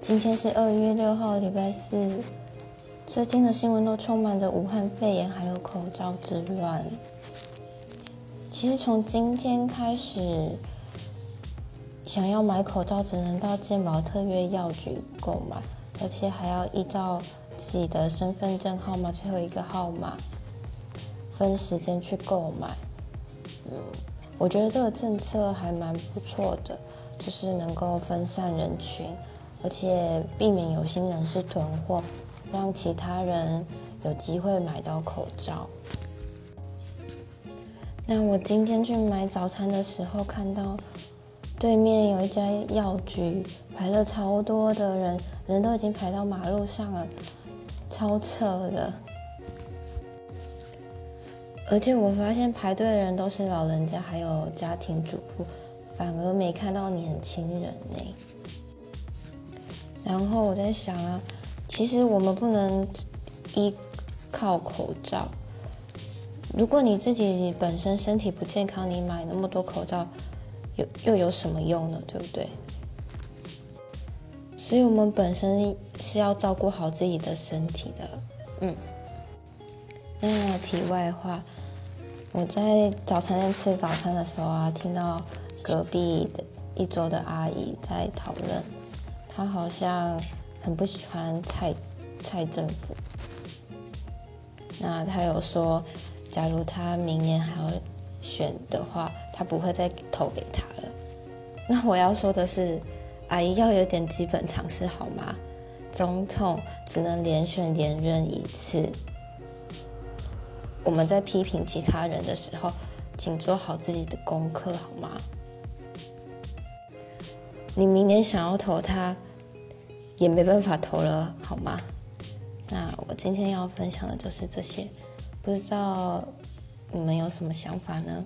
今天是二月六号，礼拜四。最近的新闻都充满着武汉肺炎，还有口罩之乱。其实从今天开始，想要买口罩只能到健保特约药局购买，而且还要依照自己的身份证号码最后一个号码分时间去购买。嗯，我觉得这个政策还蛮不错的，就是能够分散人群，而且避免有心人士囤货。让其他人有机会买到口罩。那我今天去买早餐的时候，看到对面有一家药局排了超多的人，人都已经排到马路上了，超扯的。而且我发现排队的人都是老人家，还有家庭主妇，反而没看到年轻人呢。然后我在想啊。其实我们不能依靠口罩。如果你自己本身身体不健康，你买那么多口罩，又又有什么用呢？对不对？所以我们本身是要照顾好自己的身体的。嗯。那题外话，我在早餐店吃早餐的时候啊，听到隔壁的一桌的阿姨在讨论，她好像。很不喜欢蔡蔡政府，那她有说，假如她明年还要选的话，她不会再投给他了。那我要说的是，阿姨要有点基本常识好吗？总统只能连选连任一次。我们在批评其他人的时候，请做好自己的功课好吗？你明年想要投他？也没办法投了，好吗？那我今天要分享的就是这些，不知道你们有什么想法呢？